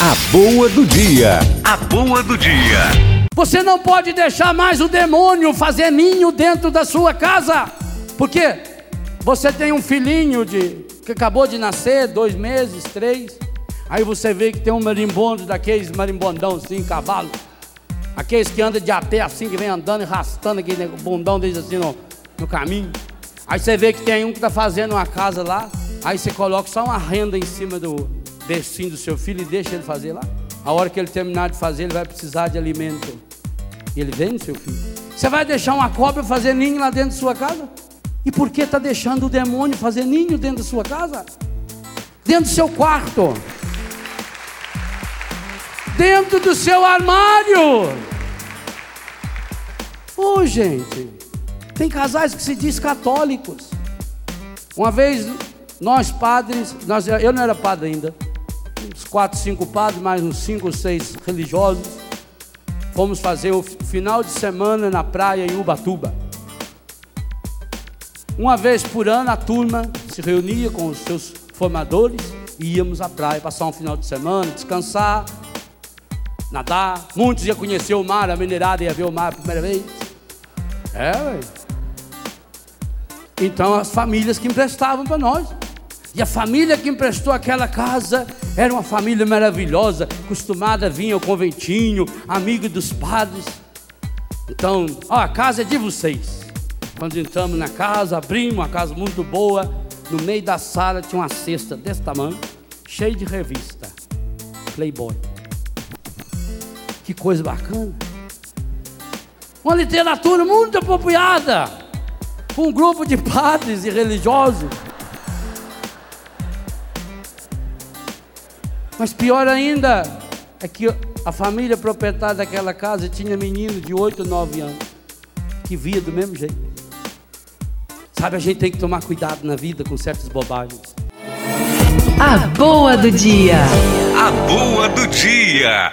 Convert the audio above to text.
A boa do dia. A boa do dia. Você não pode deixar mais o demônio fazer ninho dentro da sua casa. Por quê? Você tem um filhinho de que acabou de nascer, dois meses, três. Aí você vê que tem um marimbondo daqueles marimbondão assim, cavalo. Aqueles que andam de a pé assim, que vem andando e arrastando aquele bundão deles assim no, no caminho. Aí você vê que tem um que está fazendo uma casa lá. Aí você coloca só uma renda em cima do bercinho do seu filho e deixa ele fazer lá. A hora que ele terminar de fazer, ele vai precisar de alimento. E ele vende seu filho. Você vai deixar uma cobra fazer ninho lá dentro de sua casa? E por que está deixando o demônio fazer ninho dentro da sua casa? Dentro do seu quarto. Dentro do seu armário. Ô, oh, gente, tem casais que se diz católicos. Uma vez, nós padres, nós, eu não era padre ainda, uns quatro, cinco padres, mais uns cinco seis religiosos, fomos fazer o final de semana na praia em Ubatuba. Uma vez por ano a turma se reunia com os seus formadores e íamos à praia passar um final de semana, descansar, nadar. Muitos iam conhecer o mar, a minerada ia ver o mar a primeira vez. É. Então as famílias que emprestavam para nós. E a família que emprestou aquela casa era uma família maravilhosa, acostumada a vir ao conventinho, amigo dos padres. Então, ó, a casa é de vocês. Quando entramos na casa, abrimos uma casa muito boa. No meio da sala tinha uma cesta desse tamanho, cheia de revista. Playboy. Que coisa bacana. Uma literatura muito apropriada. Um grupo de padres e religiosos. Mas pior ainda é que a família proprietária daquela casa tinha menino de 8, 9 anos que via do mesmo jeito. Sabe, a gente tem que tomar cuidado na vida com certas bobagens. A boa do dia. A boa do dia.